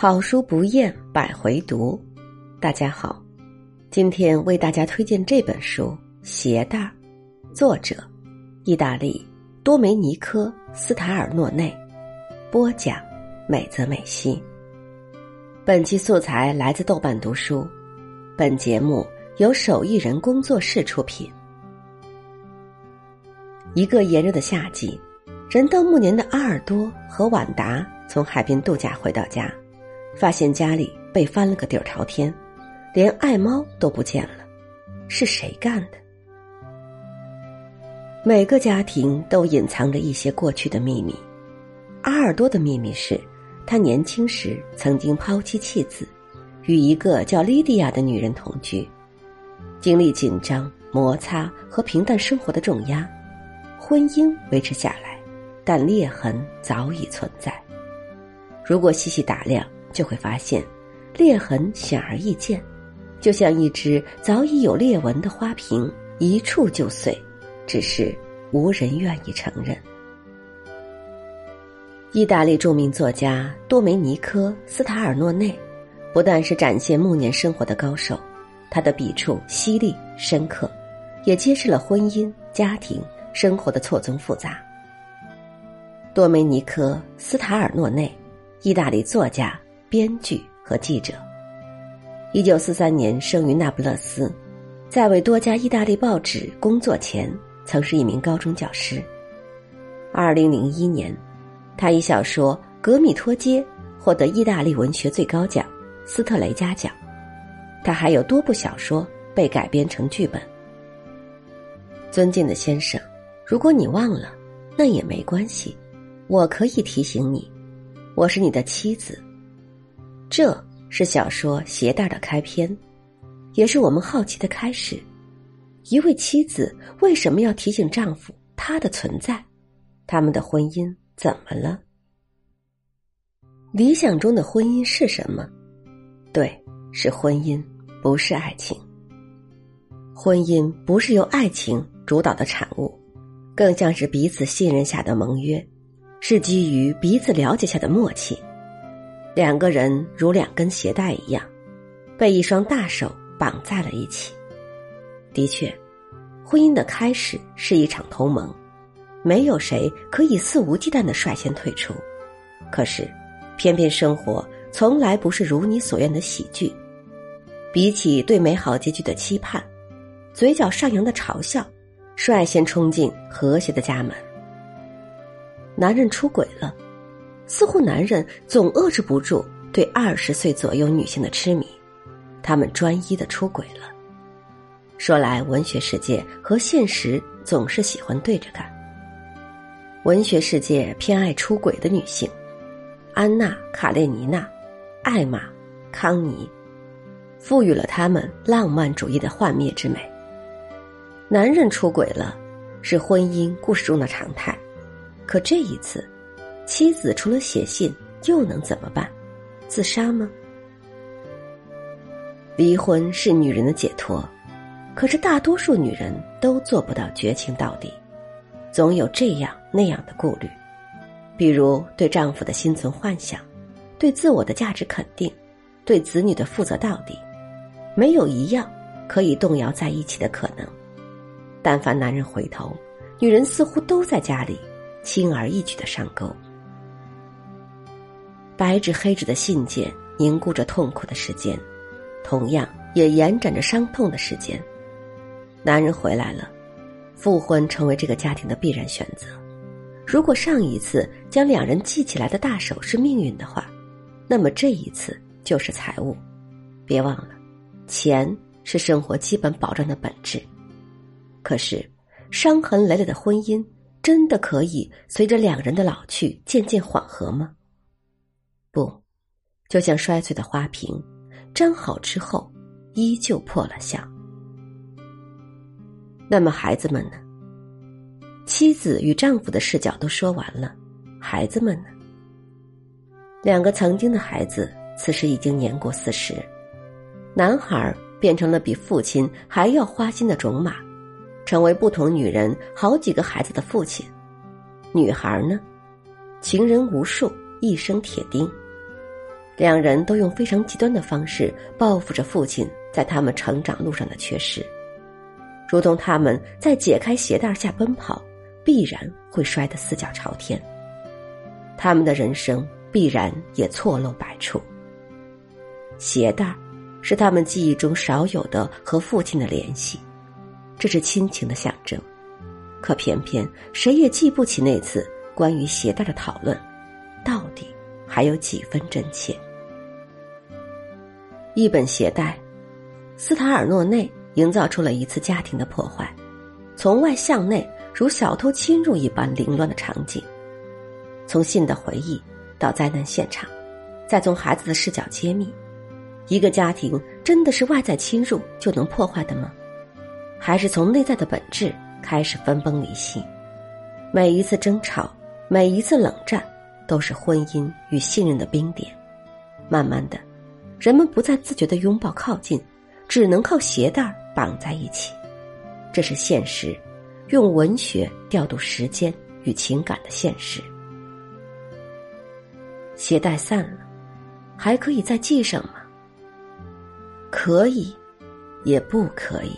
好书不厌百回读，大家好，今天为大家推荐这本书《鞋带》，作者意大利多梅尼科·斯塔尔诺内，播讲美泽美希。本期素材来自豆瓣读书，本节目由手艺人工作室出品。一个炎热的夏季，人到暮年的阿尔多和晚达从海边度假回到家。发现家里被翻了个底儿朝天，连爱猫都不见了，是谁干的？每个家庭都隐藏着一些过去的秘密。阿尔多的秘密是，他年轻时曾经抛妻弃子，与一个叫莉迪亚的女人同居，经历紧张、摩擦和平淡生活的重压，婚姻维持下来，但裂痕早已存在。如果细细打量，就会发现，裂痕显而易见，就像一只早已有裂纹的花瓶，一触就碎，只是无人愿意承认。意大利著名作家多梅尼科·斯塔尔诺内，不但是展现暮年生活的高手，他的笔触犀利深刻，也揭示了婚姻、家庭生活的错综复杂。多梅尼科·斯塔尔诺内，意大利作家。编剧和记者，一九四三年生于那不勒斯，在为多家意大利报纸工作前，曾是一名高中教师。二零零一年，他以小说《格米托街》获得意大利文学最高奖斯特雷嘉奖。他还有多部小说被改编成剧本。尊敬的先生，如果你忘了，那也没关系，我可以提醒你，我是你的妻子。这是小说《鞋带》的开篇，也是我们好奇的开始。一位妻子为什么要提醒丈夫她的存在？他们的婚姻怎么了？理想中的婚姻是什么？对，是婚姻，不是爱情。婚姻不是由爱情主导的产物，更像是彼此信任下的盟约，是基于彼此了解下的默契。两个人如两根鞋带一样，被一双大手绑在了一起。的确，婚姻的开始是一场同盟，没有谁可以肆无忌惮的率先退出。可是，偏偏生活从来不是如你所愿的喜剧。比起对美好结局的期盼，嘴角上扬的嘲笑，率先冲进和谐的家门。男人出轨了。似乎男人总遏制不住对二十岁左右女性的痴迷，他们专一的出轨了。说来，文学世界和现实总是喜欢对着干。文学世界偏爱出轨的女性，安娜·卡列尼娜、艾玛·康妮，赋予了他们浪漫主义的幻灭之美。男人出轨了，是婚姻故事中的常态，可这一次。妻子除了写信又能怎么办？自杀吗？离婚是女人的解脱，可是大多数女人都做不到绝情到底，总有这样那样的顾虑，比如对丈夫的心存幻想，对自我的价值肯定，对子女的负责到底，没有一样可以动摇在一起的可能。但凡男人回头，女人似乎都在家里轻而易举的上钩。白纸黑纸的信件凝固着痛苦的时间，同样也延展着伤痛的时间。男人回来了，复婚成为这个家庭的必然选择。如果上一次将两人系起来的大手是命运的话，那么这一次就是财务。别忘了，钱是生活基本保障的本质。可是，伤痕累累的婚姻真的可以随着两人的老去渐渐缓和吗？不，就像摔碎的花瓶，粘好之后依旧破了相。那么孩子们呢？妻子与丈夫的视角都说完了，孩子们呢？两个曾经的孩子，此时已经年过四十，男孩变成了比父亲还要花心的种马，成为不同女人好几个孩子的父亲；女孩呢，情人无数，一生铁钉。两人都用非常极端的方式报复着父亲在他们成长路上的缺失，如同他们在解开鞋带下奔跑，必然会摔得四脚朝天。他们的人生必然也错漏百出。鞋带是他们记忆中少有的和父亲的联系，这是亲情的象征。可偏偏谁也记不起那次关于鞋带的讨论，到底还有几分真切？一本携带，斯塔尔诺内营造出了一次家庭的破坏，从外向内如小偷侵入一般凌乱的场景。从信的回忆到灾难现场，再从孩子的视角揭秘，一个家庭真的是外在侵入就能破坏的吗？还是从内在的本质开始分崩离析？每一次争吵，每一次冷战，都是婚姻与信任的冰点。慢慢的，人们不再自觉的拥抱靠近，只能靠鞋带绑在一起。这是现实，用文学调度时间与情感的现实。鞋带散了，还可以再系上吗？可以，也不可以。